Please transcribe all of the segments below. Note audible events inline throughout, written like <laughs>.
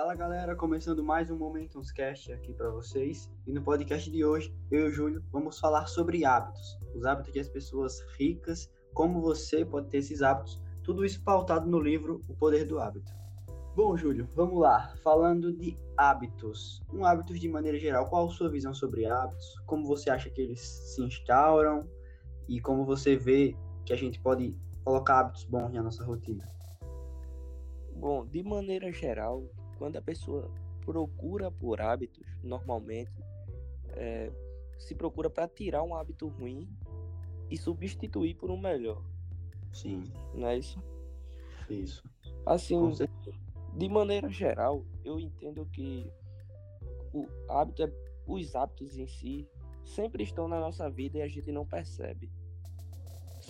Fala galera, começando mais um Momentum's Cast aqui para vocês. E no podcast de hoje, eu e o Júlio vamos falar sobre hábitos. Os hábitos de as pessoas ricas, como você pode ter esses hábitos, tudo isso pautado no livro O Poder do Hábito. Bom, Júlio, vamos lá. Falando de hábitos. Um hábitos de maneira geral, qual a sua visão sobre hábitos? Como você acha que eles se instauram? E como você vê que a gente pode colocar hábitos bons na nossa rotina? Bom, de maneira geral, quando a pessoa procura por hábitos, normalmente é, se procura para tirar um hábito ruim e substituir por um melhor. Sim. Não é isso? Isso. Assim, de maneira geral, eu entendo que o hábito é, os hábitos em si sempre estão na nossa vida e a gente não percebe.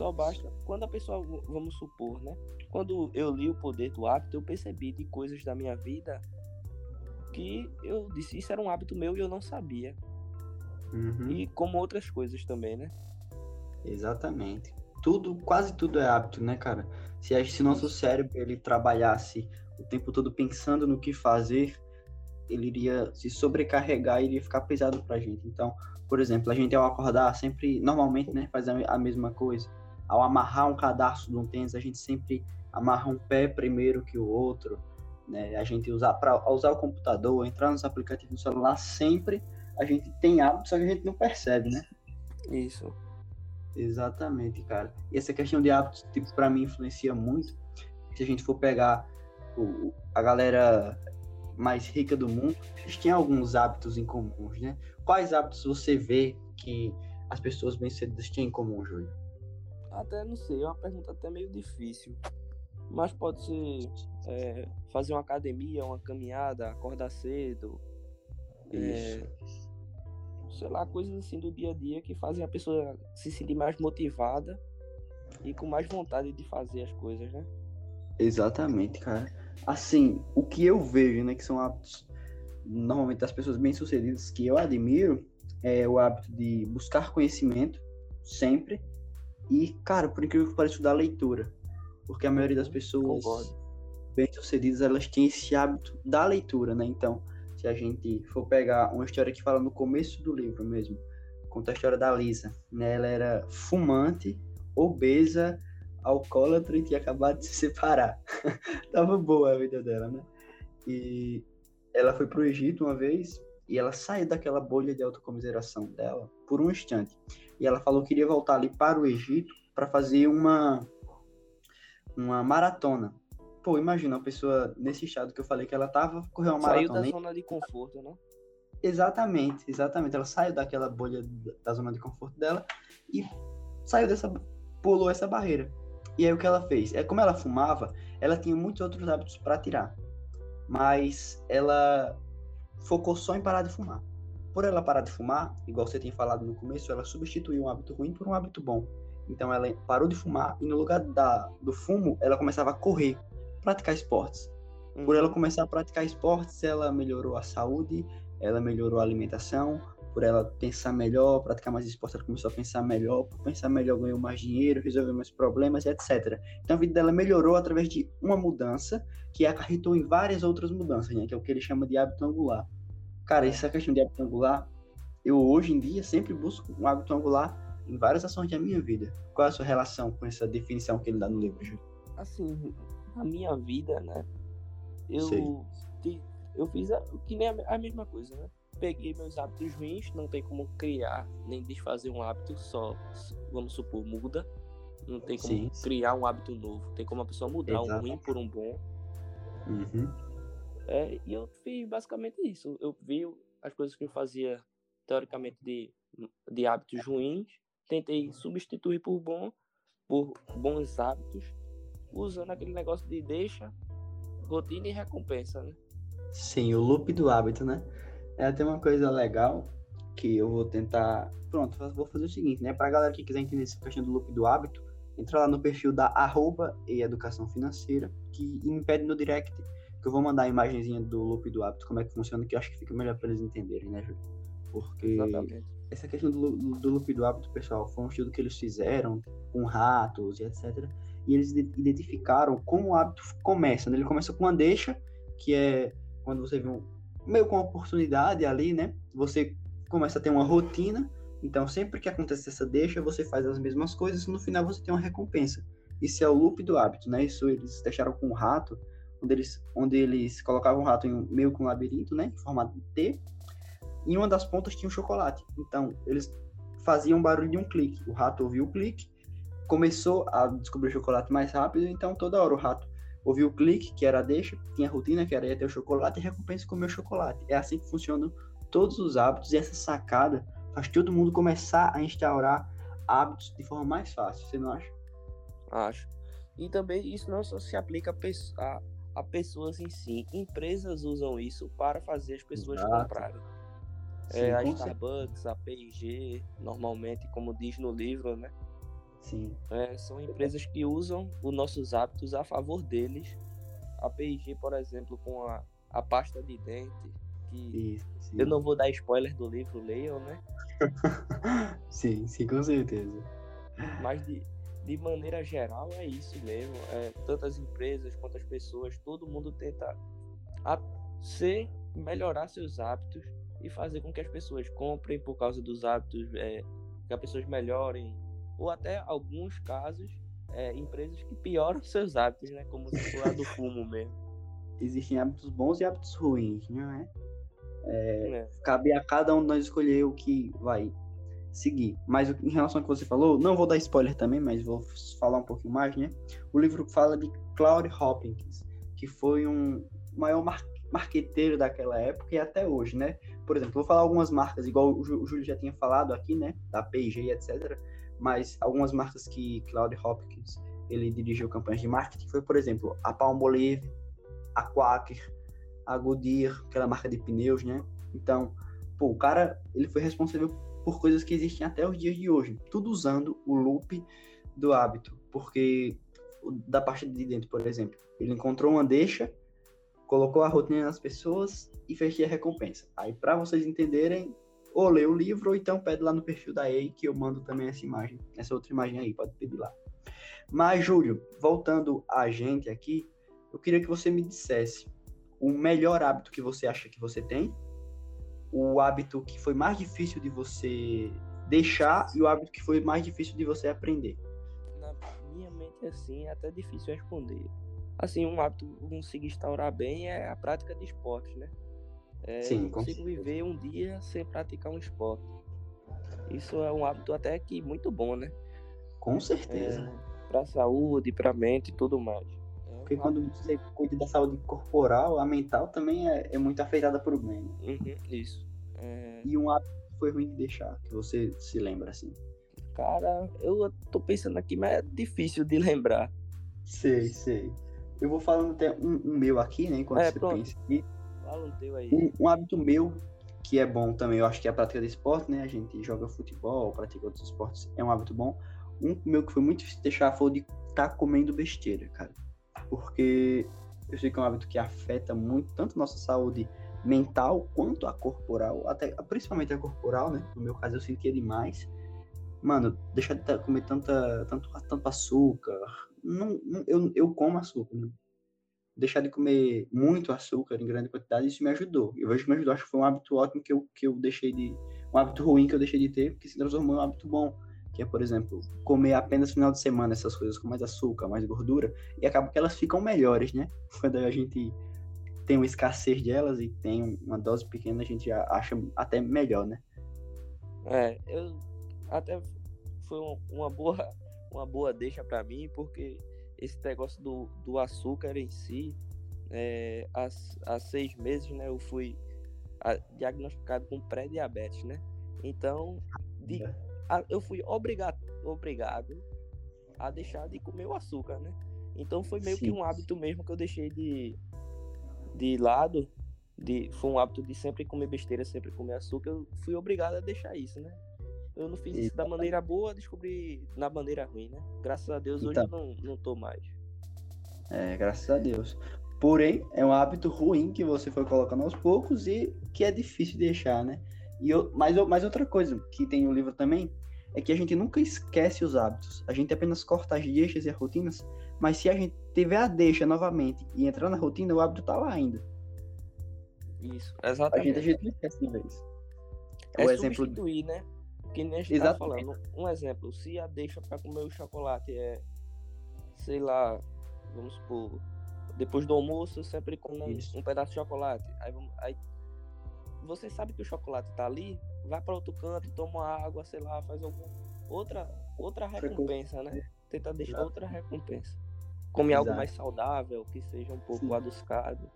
Só basta quando a pessoa, vamos supor, né? Quando eu li o poder do hábito, eu percebi de coisas da minha vida que eu disse isso era um hábito meu e eu não sabia. Uhum. E como outras coisas também, né? Exatamente. Tudo, quase tudo é hábito, né, cara? Se, se nosso cérebro ele trabalhasse o tempo todo pensando no que fazer, ele iria se sobrecarregar e iria ficar pesado pra gente. Então, por exemplo, a gente ao acordar sempre, normalmente, né, faz a mesma coisa. Ao amarrar um cadarço de um tênis, a gente sempre amarra um pé primeiro que o outro, né? A gente usar para usar o computador, entrar nos aplicativos do celular, sempre a gente tem hábito, só que a gente não percebe, né? Isso. Exatamente, cara. E essa questão de hábitos, tipo, para mim influencia muito. Se a gente for pegar o, a galera mais rica do mundo, eles têm alguns hábitos em comuns, né? Quais hábitos você vê que as pessoas bem-sucedidas têm em comum, Júlio? Até não sei, é uma pergunta até meio difícil. Mas pode ser é, fazer uma academia, uma caminhada, acordar cedo. É, sei lá, coisas assim do dia a dia que fazem a pessoa se sentir mais motivada e com mais vontade de fazer as coisas, né? Exatamente, cara. Assim, o que eu vejo, né, que são hábitos normalmente das pessoas bem-sucedidas que eu admiro, é o hábito de buscar conhecimento sempre e, cara, por incrível que pareça, da leitura. Porque a maioria das pessoas bem-sucedidas, elas têm esse hábito da leitura, né? Então, se a gente for pegar uma história que fala no começo do livro mesmo, conta a história da Lisa, né? Ela era fumante, obesa, alcoólatra e tinha acabado de se separar. <laughs> Tava boa a vida dela, né? E ela foi pro Egito uma vez e ela saiu daquela bolha de autocomiseração dela por um instante. E ela falou que iria voltar ali para o Egito para fazer uma uma maratona. Pô, imagina uma pessoa nesse estado que eu falei que ela tava, correu uma Saiu maratona. Saiu da zona de conforto, né? Exatamente, exatamente. Ela saiu daquela bolha da zona de conforto dela e saiu dessa, pulou essa barreira. E aí o que ela fez? É como ela fumava, ela tinha muitos outros hábitos para tirar, mas ela focou só em parar de fumar. Por ela parar de fumar, igual você tinha falado no começo, ela substituiu um hábito ruim por um hábito bom. Então ela parou de fumar e no lugar da, do fumo, ela começava a correr, praticar esportes. Uhum. Por ela começar a praticar esportes, ela melhorou a saúde, ela melhorou a alimentação. Por ela pensar melhor, praticar mais esportes, ela começou a pensar melhor. Por pensar melhor, ganhou mais dinheiro, resolveu mais problemas, etc. Então a vida dela melhorou através de uma mudança que acarretou em várias outras mudanças, né? Que é o que ele chama de hábito angular. Cara, essa questão de hábito angular, eu hoje em dia sempre busco um hábito angular em várias ações da minha vida. Qual é a sua relação com essa definição que ele dá no livro, Júlio? Assim, na minha vida, né? Eu, te, eu fiz a, que nem a, a, mesma coisa, né? Peguei meus hábitos ruins, não tem como criar nem desfazer um hábito só, vamos supor, muda. Não tem como Sim. criar um hábito novo. Tem como a pessoa mudar Exato. um ruim por um bom. Uhum. É, e eu fiz basicamente isso. Eu vi as coisas que eu fazia teoricamente de, de hábitos ruins tentei substituir por bom, por bons hábitos, usando aquele negócio de deixa, rotina e recompensa, né? Sim, o loop do hábito, né? É até uma coisa legal que eu vou tentar. Pronto, vou fazer o seguinte, né? Pra galera que quiser entender essa questão do loop do hábito, entra lá no perfil da arroba e educação financeira, que me pede no direct, que eu vou mandar a imagenzinha do loop do hábito, como é que funciona, que eu acho que fica melhor para eles entenderem, né, Júlio? Porque Exatamente essa questão do, do loop do hábito, pessoal, foi um estudo que eles fizeram com ratos e etc. E eles identificaram como o hábito começa. Né? Ele começa com uma deixa, que é quando você vê um, meio com uma oportunidade ali, né? Você começa a ter uma rotina, então sempre que acontece essa deixa, você faz as mesmas coisas e no final você tem uma recompensa. Isso é o loop do hábito, né? Isso eles deixaram com o rato, onde eles, onde eles colocavam o rato em um, meio com um labirinto, né? Em formato de T. E uma das pontas tinha um chocolate. Então, eles faziam um barulho de um clique. O rato ouviu o clique, começou a descobrir o chocolate mais rápido, então toda hora o rato ouviu o clique, que era a deixa, tinha a rotina, que era ir ter o chocolate, e recompensa comer o chocolate. É assim que funcionam todos os hábitos, e essa sacada faz todo mundo começar a instaurar hábitos de forma mais fácil, você não acha? Acho. E também isso não só se aplica a, a pessoas em si. Empresas usam isso para fazer as pessoas Exato. comprarem. Sim, é, a Starbucks, a P&G, normalmente, como diz no livro, né? Sim. É, são empresas que usam os nossos hábitos a favor deles. A P&G, por exemplo, com a, a pasta de dente, que isso, eu não vou dar spoiler do livro, leiam, né? <laughs> sim, sim, com certeza. Mas de, de maneira geral é isso mesmo. É, tantas empresas quanto as pessoas, todo mundo tenta a, ser, melhorar seus hábitos e fazer com que as pessoas comprem por causa dos hábitos, é, que as pessoas melhorem, ou até alguns casos, é, empresas que pioram <laughs> seus hábitos, né? Como se for a do fumo mesmo. Existem hábitos bons e hábitos ruins, não é? É, é. Cabe a cada um de nós escolher o que vai seguir. Mas em relação ao que você falou, não vou dar spoiler também, mas vou falar um pouquinho mais, né? O livro fala de Claude Hopkins, que foi um maior mar marqueteiro daquela época e até hoje, né? Por exemplo, vou falar algumas marcas, igual o Júlio já tinha falado aqui, né? Da P&G, etc. Mas algumas marcas que Claude Hopkins ele dirigiu campanhas de marketing foi, por exemplo, a Palmolive, a Quaker, a Goodyear, aquela marca de pneus, né? Então, pô, o cara, ele foi responsável por coisas que existem até os dias de hoje, tudo usando o loop do hábito, porque da parte de dentro, por exemplo, ele encontrou uma deixa, colocou a rotina nas pessoas e fez a recompensa. Aí, para vocês entenderem, ou lê o livro, ou então pede lá no perfil da EI, que eu mando também essa imagem, essa outra imagem aí, pode pedir lá. Mas, Júlio, voltando a gente aqui, eu queria que você me dissesse o melhor hábito que você acha que você tem, o hábito que foi mais difícil de você deixar e o hábito que foi mais difícil de você aprender. Na minha mente, assim, é até difícil responder. Assim, um hábito que eu consigo instaurar bem é a prática de esportes, né? É, Sim, eu consigo viver um dia sem praticar um esporte. Isso é um hábito até que muito bom, né? Com certeza. É, para saúde, para mente e tudo mais. Porque quando você cuida da saúde corporal, a mental também é, é muito afetada por bem. Uhum, isso. É... E um hábito que foi ruim de deixar, que você se lembra assim? Cara, eu tô pensando aqui, mas é difícil de lembrar. Sei, sei. Eu vou falando até um, um meu aqui, né? Enquanto é, você pronto. pensa aqui. Fala um teu aí. Um, um, hábito meu, que é bom também, eu acho que é a prática de esporte, né? A gente joga futebol, pratica outros esportes, é um hábito bom. Um meu que foi muito difícil de deixar foi o de estar tá comendo besteira, cara porque eu sei que é um hábito que afeta muito tanto nossa saúde mental quanto a corporal, até principalmente a corporal, né? No meu caso eu sentia demais. Mano, deixar de comer tanta, tanto, tanto açúcar. Não, não, eu, eu como açúcar, né? Deixar de comer muito açúcar em grande quantidade, isso me ajudou. Eu vejo que me ajudou. Acho que foi um hábito ótimo que eu, que eu deixei de. Um hábito ruim que eu deixei de ter, porque se transformou em um hábito bom que é, por exemplo, comer apenas final de semana essas coisas com mais açúcar, mais gordura, e acaba que elas ficam melhores, né? <laughs> Quando a gente tem uma escassez delas e tem uma dose pequena, a gente já acha até melhor, né? É, eu até foi uma boa uma boa deixa para mim, porque esse negócio do, do açúcar em si, é, há, há seis meses, né, eu fui diagnosticado com pré-diabetes, né? Então, de, é eu fui obrigado, obrigado a deixar de comer o açúcar, né? Então foi meio Sim. que um hábito mesmo que eu deixei de, de lado. De, foi um hábito de sempre comer besteira, sempre comer açúcar. Eu fui obrigado a deixar isso, né? Eu não fiz isso da maneira boa, descobri na maneira ruim, né? Graças a Deus hoje então, eu não, não tô mais. É, graças a Deus. Porém, é um hábito ruim que você foi colocando aos poucos e que é difícil de deixar, né? E eu, mas, mas outra coisa que tem no livro também é que a gente nunca esquece os hábitos. A gente apenas corta as deixas e as rotinas, mas se a gente tiver a deixa novamente e entrar na rotina, o hábito tá lá ainda. Isso, A exatamente. gente, a gente não esquece de vez. É o exemplo- substituir, né? Que nem a gente tá falando. Um exemplo, se a deixa pra comer o chocolate é, sei lá, vamos supor, depois do almoço eu sempre como um, um pedaço de chocolate. Aí, aí você sabe que o chocolate tá ali, vai pra outro canto, toma água, sei lá, faz alguma outra outra recompensa, né? Tenta deixar Exato. outra recompensa. Come algo Exato. mais saudável, que seja um pouco Sim. adocicado.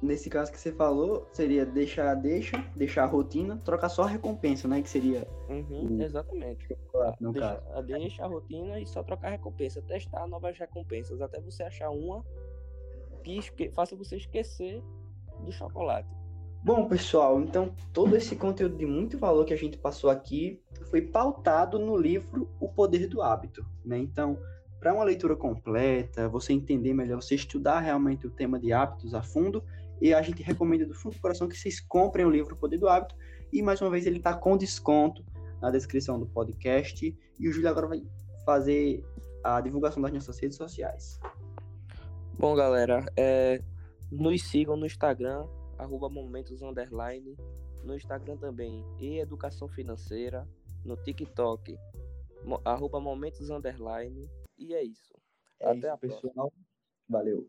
Nesse caso que você falou, seria deixar a deixa, deixar a rotina, trocar só a recompensa, né? Que seria Uhum, Hum. exatamente. no deixa, caso. a- deixa a rotina e só trocar a recompensa. Testar novas recompensas até você achar uma que esque- faça você esquecer do chocolate. Bom, pessoal, então todo esse conteúdo de muito valor que a gente passou aqui foi pautado no livro O Poder do Hábito, né? Então, para uma leitura completa, você entender melhor, você estudar realmente o tema de hábitos a fundo, e a gente recomenda do fundo do coração que vocês comprem o livro O Poder do Hábito, e mais uma vez ele está com desconto na descrição do podcast, e o Júlio agora vai fazer a divulgação das nossas redes sociais. Bom, galera, é, nos sigam no Instagram, arroba momentos underline, no Instagram também, e educação financeira, no TikTok, arroba momentos underline, e é isso. É Até isso, a próxima. pessoal. Valeu.